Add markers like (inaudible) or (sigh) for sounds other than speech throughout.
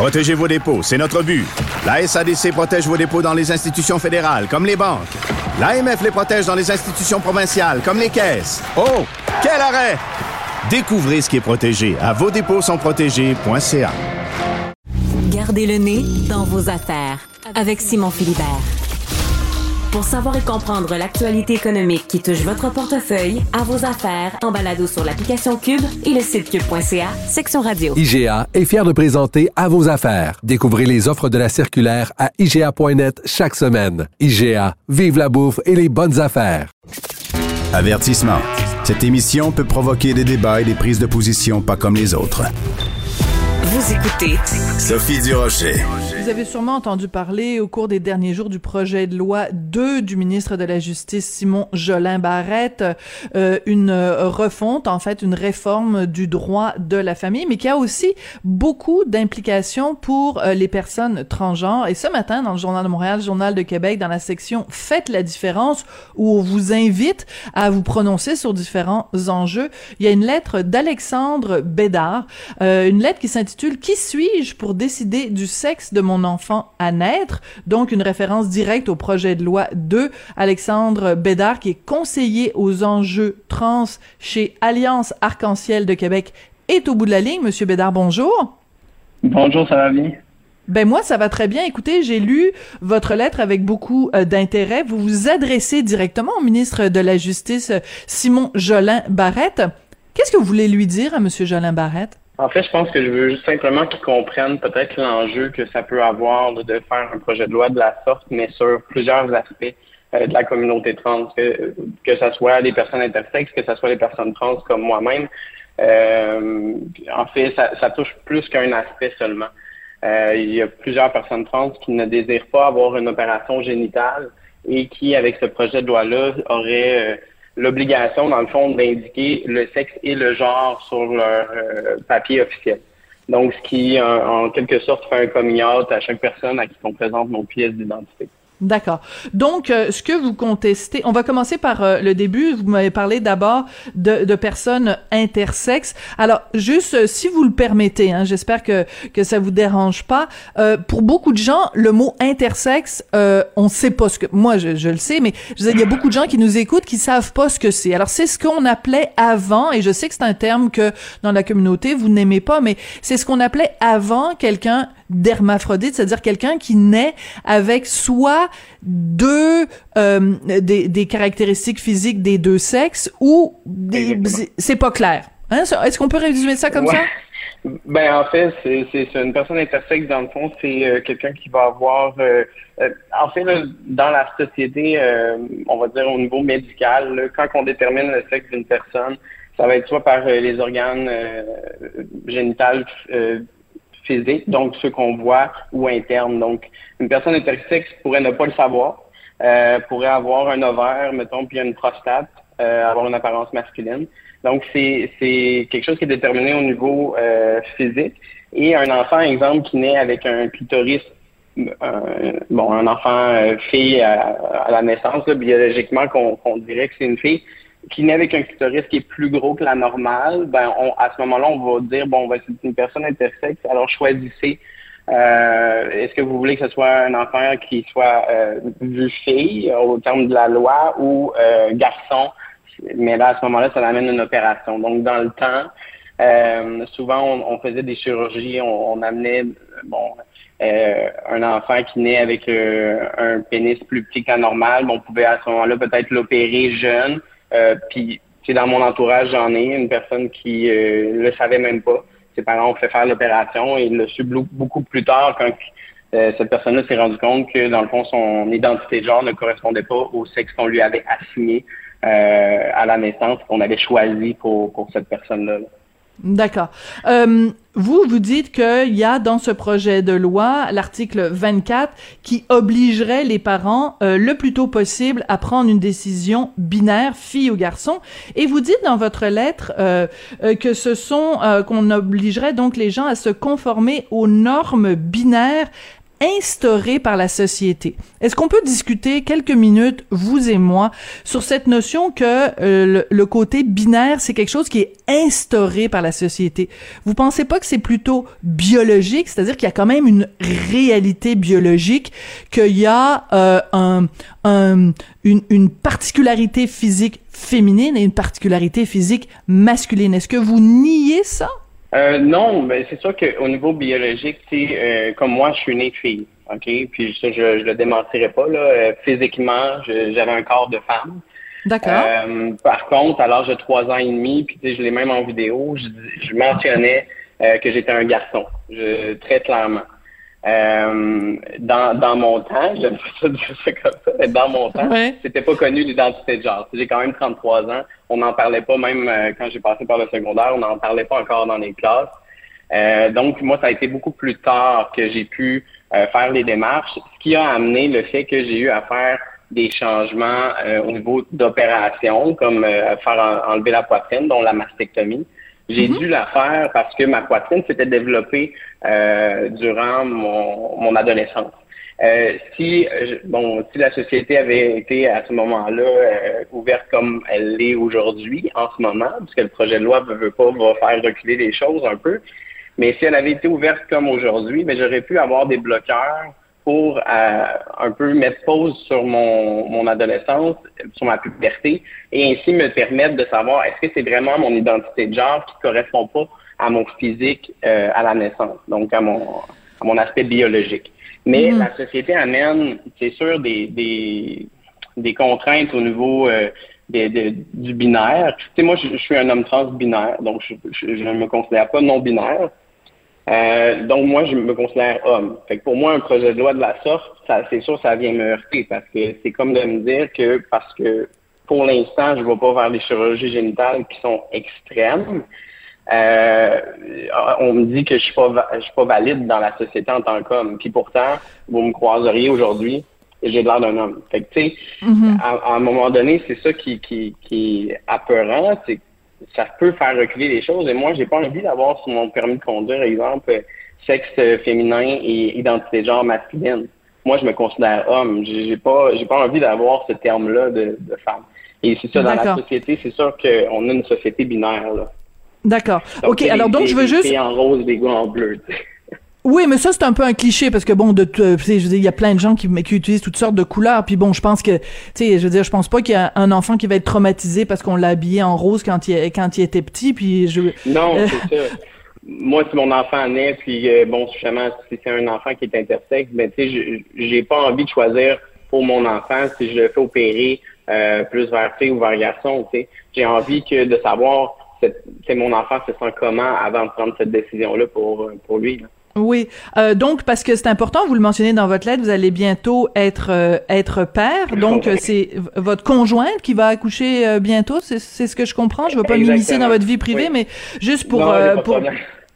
Protégez vos dépôts, c'est notre but. La SADC protège vos dépôts dans les institutions fédérales, comme les banques. L'AMF les protège dans les institutions provinciales, comme les caisses. Oh, quel arrêt! Découvrez ce qui est protégé à vos dépôts sont. Gardez le nez dans vos affaires avec Simon Philibert. Pour savoir et comprendre l'actualité économique qui touche votre portefeuille, à vos affaires, en balado sur l'application Cube et le site cube.ca, section radio. IGA est fier de présenter À vos affaires. Découvrez les offres de la circulaire à IGA.net chaque semaine. IGA, vive la bouffe et les bonnes affaires. Avertissement. Cette émission peut provoquer des débats et des prises de position pas comme les autres. Vous écoutez Sophie Durocher. Vous avez sûrement entendu parler au cours des derniers jours du projet de loi 2 du ministre de la Justice Simon Jolin Barrette, euh, une refonte, en fait, une réforme du droit de la famille, mais qui a aussi beaucoup d'implications pour euh, les personnes transgenres. Et ce matin, dans le Journal de Montréal, Journal de Québec, dans la section Faites la différence, où on vous invite à vous prononcer sur différents enjeux, il y a une lettre d'Alexandre Bédard, euh, une lettre qui s'intitule Qui suis-je pour décider du sexe de mon enfant à naître? Donc, une référence directe au projet de loi 2. Alexandre Bédard, qui est conseiller aux enjeux trans chez Alliance Arc-en-Ciel de Québec, est au bout de la ligne. Monsieur Bédard, bonjour. Bonjour, ça va bien? Ben moi, ça va très bien. Écoutez, j'ai lu votre lettre avec beaucoup euh, d'intérêt. Vous vous adressez directement au ministre de la Justice, Simon Jolin Barrette. Qu'est-ce que vous voulez lui dire à Monsieur Jolin Barrette? En fait, je pense que je veux juste simplement qu'ils comprennent peut-être l'enjeu que ça peut avoir de faire un projet de loi de la sorte, mais sur plusieurs aspects euh, de la communauté trans, que, que ce soit les personnes intersexes, que ce soit les personnes trans comme moi-même. Euh, en fait, ça, ça touche plus qu'un aspect seulement. Euh, il y a plusieurs personnes trans qui ne désirent pas avoir une opération génitale et qui, avec ce projet de loi-là, auraient euh, l'obligation, dans le fond, d'indiquer le sexe et le genre sur leur euh, papier officiel. Donc, ce qui, en, quelque sorte, fait un coming à chaque personne à qui on présente nos pièces d'identité. D'accord. Donc, euh, ce que vous contestez, on va commencer par euh, le début. Vous m'avez parlé d'abord de, de, personnes intersexes. Alors, juste euh, si vous le permettez, hein, j'espère que que ça vous dérange pas. pour beaucoup de gens, le mot intersexe, on sait pas ce que. Moi, je, je le sais, mais il y a beaucoup de gens qui nous écoutent qui savent pas ce que c'est. Alors, c'est ce qu'on appelait avant, et je sais que c'est un terme que dans la communauté vous n'aimez pas, mais c'est ce qu'on appelait avant quelqu'un d'hermaphrodite, c'est-à-dire quelqu'un qui naît avec soit deux euh, des, des, caractéristiques physiques des deux sexes ou c'est pas clair. Hein? Est-ce qu'on peut résumer ça comme ça? (laughs) Ben en fait, c'est une personne intersexe dans le fond, c'est euh, quelqu'un qui va avoir, euh, euh en fait, là, dans la société, euh, on va dire au niveau médical, là, quand on détermine le sexe d'une personne, ça va être soit par les organes génitales physique, donc ceux qu'on voit, ou interne. Donc, une personne intersexe pourrait ne pas le savoir, euh, pourrait avoir un ovaire, mettons, puis une prostate, euh, avoir une apparence masculine. Donc, c'est, quelque chose qui est déterminé au niveau euh, physique. Et un enfant, exemple, qui naît avec un clitoris, bon, un enfant euh, fille à, la naissance, biologiquement, qu'on, qu'on dirait que c'est une fille, qui naît avec un clitoris qui est plus gros que la normale, ben on, à ce moment-là, on va dire bon, ben, c'est une personne intersexe, alors choisissez. Euh, est-ce que vous voulez que ce soit un enfant qui soit euh, vu fille au terme de la loi ou euh, garçon? Mais là, à ce moment-là, ça amène une opération. Donc, dans le temps, euh, souvent, on, faisait des chirurgies, on, amenait bon euh, un enfant qui naît avec un pénis plus petit qu'un normal, on pouvait à ce moment-là peut-être l'opérer jeune euh, puis, dans mon entourage, j'en ai une personne qui euh, le savait même pas. Ses parents ont fait faire l'opération et il l'a su beaucoup plus tard quand euh, cette personne-là s'est rendu compte que, dans le fond, son identité de genre ne correspondait pas au sexe qu'on lui avait assigné euh, à la naissance, qu'on avait choisi pour, pour cette personne-là. là D'accord. Euh, vous, vous dites qu'il y a dans ce projet de loi l'article 24 qui obligerait les parents euh, le plus tôt possible à prendre une décision binaire, fille ou garçon. Et vous dites dans votre lettre euh, euh que ce sont qu'on obligerait donc les gens à se conformer aux normes binaires instauré par la société. Est-ce qu'on peut discuter quelques minutes, vous et moi, sur cette notion que euh, le, côté binaire, c'est quelque chose qui est instauré par la société? Vous pensez pas que c'est plutôt biologique, c'est-à-dire qu'il y a quand même une réalité biologique, qu'il y a euh, un, un, une, une particularité physique féminine et une particularité physique masculine. Est-ce que vous niez ça? Euh, non, mais c'est sûr qu'au niveau biologique, euh, comme moi, je suis né fille, ok, puis ça, je, je le démentirai pas là. Euh, physiquement, j'avais un corps de femme. D'accord. Euh, par contre, à l'âge de trois ans et demi, puis je l'ai même en vidéo, je, je mentionnais que j'étais un garçon, je, très clairement. Euh, dans, dans mon temps, j'aime pas dire ça comme ça, mais dans mon temps, c'était pas connu l'identité de genre. J'ai quand même 33 ans. On n'en parlait pas même euh, quand j'ai passé par le secondaire, on n'en parlait pas encore dans les classes. Euh, donc, moi, ça a été beaucoup plus tard que j'ai pu euh, faire les démarches, ce qui a amené le fait que j'ai eu à faire des changements au niveau d'opération, comme faire enlever la poitrine, dont la mastectomie. J'ai mm-hmm. dû la faire parce que ma poitrine s'était développée euh, durant mon, mon adolescence. Euh, si bon, si la société avait été à ce moment-là euh, ouverte comme elle l'est aujourd'hui, en ce moment, puisque le projet de loi ne veut pas va faire reculer les choses un peu, mais si elle avait été ouverte comme aujourd'hui, mais ben, j'aurais pu avoir des bloqueurs pour euh, un peu mettre pause sur mon, mon adolescence, sur ma puberté, et ainsi me permettre de savoir est-ce que c'est vraiment mon identité de genre qui correspond pas à mon physique euh, à la naissance, donc à mon, à mon aspect biologique. Mais mm-hmm. la société amène, c'est sûr, des, des, des contraintes au niveau euh, du binaire. Tu sais, moi, je, suis un homme trans binaire, donc je ne me considère pas non binaire. Euh, donc moi, je me considère homme. Fait que pour moi, un projet de loi de la sorte, ça, c'est sûr, ça vient me heurter parce que c'est comme de me dire que parce que pour l'instant, je ne vais pas vers des chirurgies génitales qui sont extrêmes. Euh, on me dit que je suis pas je suis pas valide dans la société en tant qu'homme. Puis pourtant, vous me croiseriez aujourd'hui, et j'ai l'air d'un homme. Fait que tu sais, mm-hmm. à, un moment donné, c'est ça qui, qui, qui est apeurant, c'est ça peut faire reculer les choses. Et moi, j'ai pas envie d'avoir sur mon permis de conduire, exemple, sexe féminin et identité de genre masculine. Moi, je me considère homme. J'ai pas, j'ai pas envie d'avoir ce terme-là de, de femme. Et c'est ça, dans la société, c'est sûr qu'on a une société binaire, là. D'accord. OK, alors donc je veux juste... Des en rose, des gars en bleu. Oui, mais ça c'est un peu un cliché parce que bon, de, je veux dire, il y a plein de gens qui, qui utilisent toutes sortes de couleurs. Puis bon, je pense que, tu sais, je veux dire, je pense pas qu'il y a un enfant qui va être traumatisé parce qu'on l'a habillé en rose quand il quand il était petit. Puis je. Non, euh, c'est ça. Moi, si mon enfant naît, puis euh, bon, justement, si c'est un enfant qui est intersexe, ben tu sais, j'ai pas envie de choisir pour mon enfant si je le fais opérer euh, plus vers fille ou vers garçon. Tu sais, j'ai envie que de savoir, c'est mon enfant se sent comment avant de prendre cette décision-là pour pour lui. Là. Oui, euh, donc parce que c'est important, vous le mentionnez dans votre lettre, vous allez bientôt être euh, être père, donc euh, c'est votre conjointe qui va accoucher euh, bientôt, c'est ce que je comprends. Je veux pas m'immiscer dans votre vie privée, mais juste pour pour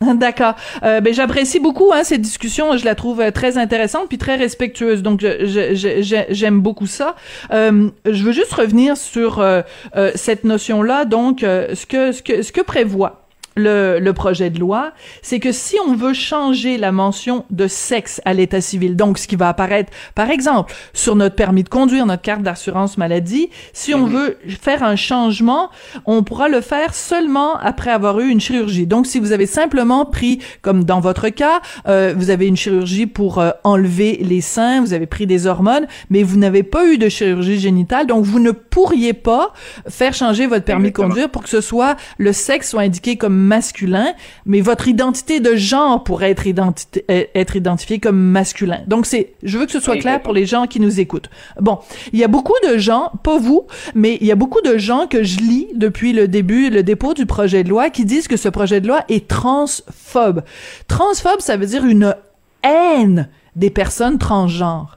(laughs) D'accord. Euh, ben j'apprécie beaucoup hein, cette discussion. Je la trouve très intéressante puis très respectueuse. Donc j'aime beaucoup ça. Euh, je veux juste revenir sur cette notion là. Donc ce que ce que ce que prévoit le, le, projet de loi, c'est que si on veut changer la mention de sexe à l'état civil, donc ce qui va apparaître, par exemple, sur notre permis de conduire, notre carte d'assurance maladie, si on mhm. veut faire un changement, on pourra le faire seulement après avoir eu une chirurgie. Donc, si vous avez simplement pris, comme dans votre cas, euh, vous avez une chirurgie pour euh, enlever les seins, vous avez pris des hormones, mais vous n'avez pas eu de chirurgie génitale, donc vous ne pourriez pas faire changer votre permis de conduire pour que ce soit le sexe soit indiqué comme masculin, mais votre identité de genre pourrait être, euh, être identifiée comme masculin. Donc c'est, je veux que ce soit clair pour les gens qui nous écoutent. Bon, il y a beaucoup de gens, pas vous, mais il y a beaucoup de gens que je lis depuis le début, le dépôt du projet de loi, qui disent que ce projet de loi est transphobe. Transphobe, ça veut dire une haine des personnes transgenres.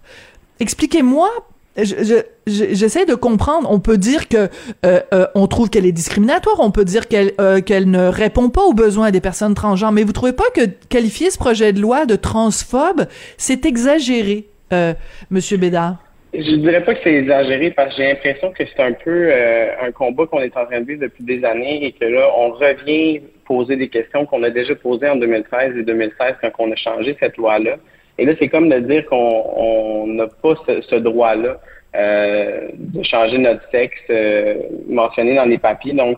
Expliquez-moi je, j'essaie de comprendre. On peut dire que euh, euh, on trouve qu'elle est discriminatoire. On peut dire qu'elle euh, qu'elle ne répond pas aux besoins des personnes transgenres. Mais vous trouvez pas que qualifier ce projet de loi de transphobe, c'est exagéré, Monsieur Bédard? Je dirais pas que c'est exagéré parce que j'ai l'impression que c'est un peu un combat qu'on est en train de vivre depuis des années et que là, on revient poser des questions qu'on a déjà posées en 2013 et 2016 quand on a changé cette loi-là. Et là, c'est comme de dire qu'on n'a pas ce, droit-là euh, de changer notre sexe mentionné dans les papiers. Donc,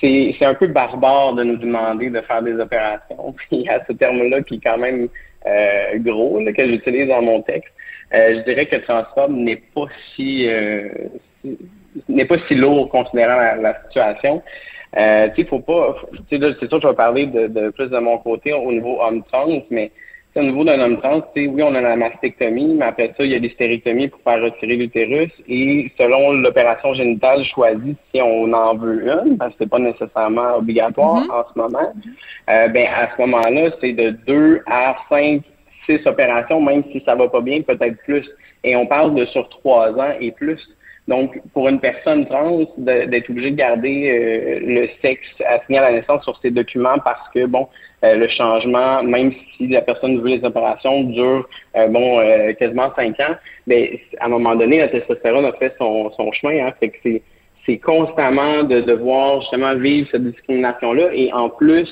c'est un peu barbare de nous demander de faire des opérations. Puis (laughs) il y a ce terme-là qui est quand même gros que j'utilise dans mon texte. je dirais que transphobe n'est pas si, n'est pas si lourd considérant la, situation. Euh, tu sais, faut pas, c'est sûr que je vais parler de, plus de mon côté au niveau homme mais au niveau d'un homme trans, tu sais, oui, on a la mastectomie, mais après ça, il y a des stérectomies pour faire retirer l'utérus. Et selon l'opération génitale choisie, si on en veut une, parce que c'est pas nécessairement obligatoire mm-hmm. en ce moment, euh, ben à ce moment-là, c'est de deux à cinq, six opérations, même si ça va pas bien, peut-être plus. Et on parle de sur trois ans et plus. Donc, pour une personne trans, d'être obligé de garder euh, le sexe assigné à la naissance sur ses documents parce que, bon, euh, le changement, même si la personne veut les opérations, dure, euh, bon, quasiment cinq ans, mais à un moment donné, la testostérone a fait son, chemin. Hein, fait que c'est, c'est constamment de devoir justement vivre cette discrimination-là et en plus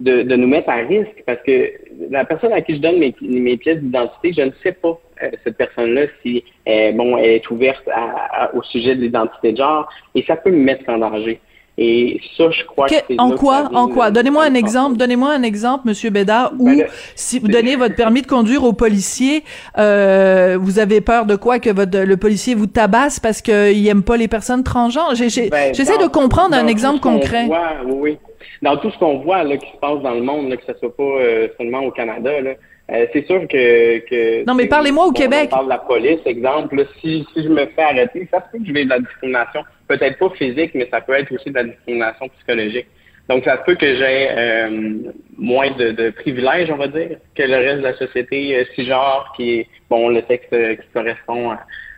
de, de nous mettre à risque parce que la personne à qui je donne mes, mes pièces d'identité, je ne sais pas cette personne-là si euh, bon, elle est ouverte au sujet de l'identité de genre et ça peut me mettre en danger. Et ça, je crois que, en quoi, en quoi? Donnez-moi un exemple. Donnez-moi un exemple, Monsieur Bédard, où ben si vous donnez votre permis de conduire au policier, euh, vous avez peur de quoi que votre le policier vous tabasse parce qu'il aime pas les personnes transgenres? Ben, j'essaie de comprendre un exemple concret. oui, oui. Dans tout ce qu'on voit là, qui se passe dans le monde, là, que ce soit pas euh, seulement au Canada, là, euh, c'est sûr que, que Non, mais parlez-moi au Québec. On parle de la police, exemple. si, si je me fais arrêter, ça se peut que je vais de la discrimination. Peut-être pas physique, mais ça peut être aussi de la discrimination psychologique. Donc, ça se peut que j'ai euh, moins de, de, privilèges, on va dire, que le reste de la société euh, si genre qui est, bon, le texte qui correspond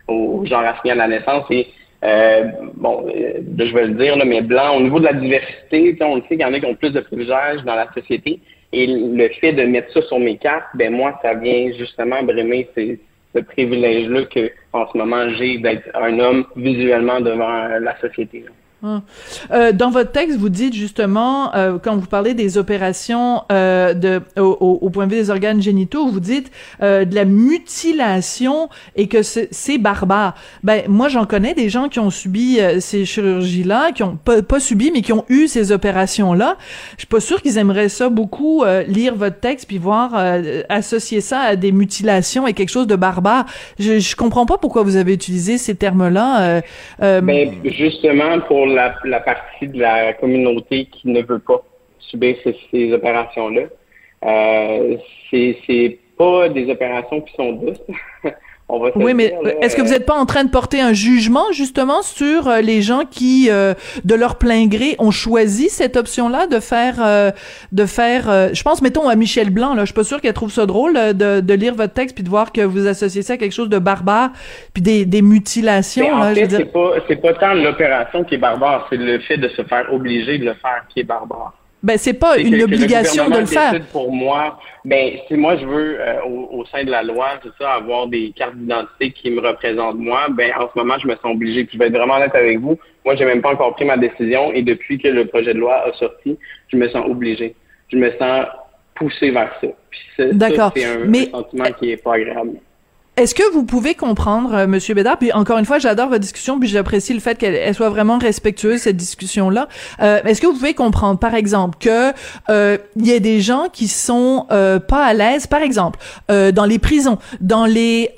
au genre assigné à la naissance. Et, bon, je vais le dire, là, mais blanc, au niveau de la diversité, on le sait qu'il y en a qui ont plus de privilèges dans la société. Et le fait de mettre ça sur mes cartes, ben moi, ça vient justement brimer ce privilège-là que en ce moment j'ai d'être un homme visuellement devant la société. Hein. Euh, dans votre texte, vous dites justement, euh, quand vous parlez des opérations euh, de, au, au, point de vue des organes génitaux, vous dites euh, de la mutilation et que c'est barbare. Ben moi, j'en connais des gens qui ont subi euh, ces chirurgies-là, qui ont pas, pas, subi, mais qui ont eu ces opérations-là. Je suis pas sûre qu'ils aimeraient ça beaucoup lire votre texte puis voir associer ça à des mutilations et quelque chose de barbare. Je, je comprends pas pourquoi vous avez utilisé ces termes-là. ben justement pour la, partie de la communauté qui ne veut pas subir ces, opérations-là. Euh, c'est pas des opérations qui sont douces. (laughs) oui, mais est-ce que vous n'êtes pas en train de porter un jugement justement sur euh, les gens qui, euh, de leur plein gré, ont choisi cette option-là de faire, euh, de faire. je pense, mettons à Michel Blanc. Là, je suis pas sûre qu'elle trouve ça drôle de, de, lire votre texte puis de voir que vous associez ça à quelque chose de barbare puis des, des mutilations. Mais en fait, c'est pas c'est pas tant l'opération qui est barbare, c'est le fait de se faire obliger de le faire qui est barbare. Ben c'est pas une obligation de le faire. Pour moi, ben si moi je veux euh, au, sein de la loi, c'est ça, avoir des cartes d'identité qui me représentent moi, ben en ce moment je me sens obligé. Puis je vais être vraiment honnête avec vous. Moi, j'ai même pas encore pris ma décision et depuis que le projet de loi a sorti, je me sens obligé. Je me sens poussé vers ça. Puis ça, c'est un, un sentiment qui est pas agréable. Est-ce que vous pouvez comprendre, euh, Monsieur Bédard, puis encore une fois, j'adore votre discussion, puis j'apprécie le fait qu'elle soit vraiment respectueuse cette discussion-là. Euh, Est-ce que vous pouvez comprendre, par exemple, que euh, il y a des gens qui sont euh, pas à l'aise, par exemple, dans les prisons, dans les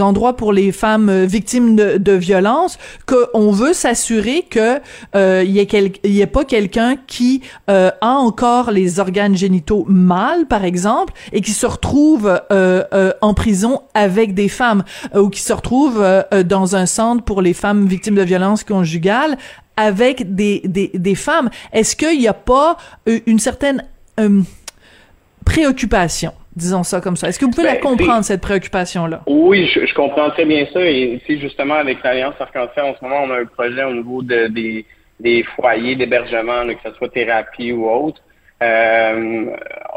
endroits pour les femmes victimes de, de violences, qu'on veut s'assurer que il y y ait pas quelqu'un qui a encore les organes génitaux mâles, par exemple, et qui se retrouve en prison? Avec des femmes euh, ou qui se retrouvent euh, euh, dans un centre pour les femmes victimes de violences conjugales avec des, des, des femmes. Est-ce qu'il n'y a pas une certaine préoccupation disons ça comme ça? Est-ce que vous pouvez la ben, comprendre, cette préoccupation-là? Oui, je, comprends très bien ça. Et justement, avec l'Alliance Arc-en-Ciel, en ce moment, on a un projet au niveau de, des, des foyers d'hébergement, que ce soit thérapie ou autre. Euh,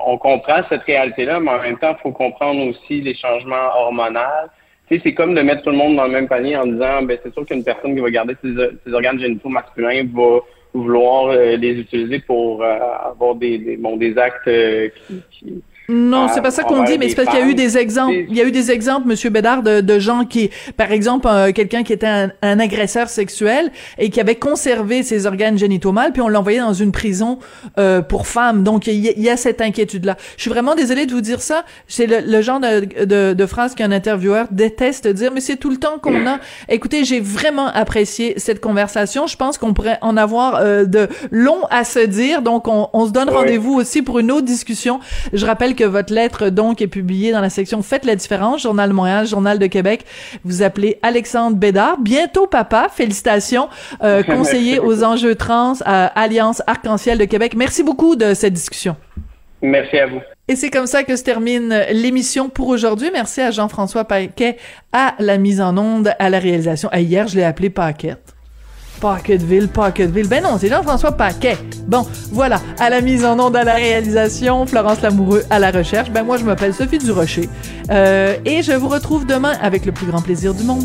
on comprend cette réalité-là, mais en même temps, il faut comprendre aussi les changements hormonaux. Tu sais, c'est comme de mettre tout le monde dans le même panier en disant, ben c'est sûr qu'une personne qui va garder ses, organes génitaux masculins va vouloir euh, les utiliser pour euh, avoir des, des, bon, des actes qui, Non, c'est pas ça qu'on dit, mais c'est parce qu'il y a eu des exemples. Il y a eu des exemples, Monsieur Bédard, de, de gens qui, par exemple, euh, quelqu'un qui était un, un, agresseur sexuel et qui avait conservé ses organes génitaux mâles, puis on l'envoyait dans une prison euh, pour femmes. Donc il y, a cette inquiétude-là. Je suis vraiment désolée de vous dire ça. C'est le, le, genre de, de, de phrase qu'un intervieweur déteste dire, mais c'est tout le temps qu'on a. Écoutez, j'ai vraiment apprécié cette conversation. Je pense qu'on pourrait en avoir euh, de long à se dire. Donc on, on se donne rendez-vous aussi pour une autre discussion. Je rappelle que que votre lettre, donc, est publiée dans la section Faites la différence, Journal de Montréal, Journal de Québec. Vous appelez Alexandre Bédard. Bientôt papa. Félicitations. Euh, (laughs) conseiller aux enjeux trans à Alliance Arc-en-Ciel de Québec. Merci beaucoup de cette discussion. Merci à vous. Et c'est comme ça que se termine l'émission pour aujourd'hui. Merci à Jean-François Paquet à la mise en onde, à la réalisation. Hier, je l'ai appelé Paquette. Pocketville, Pocketville. Ben non, c'est Jean-François Paquet. Bon, voilà. À la mise en onde, à la réalisation, Florence Lamoureux à la recherche. Ben moi, je m'appelle Sophie Durocher. Euh, et je vous retrouve demain avec le plus grand plaisir du monde.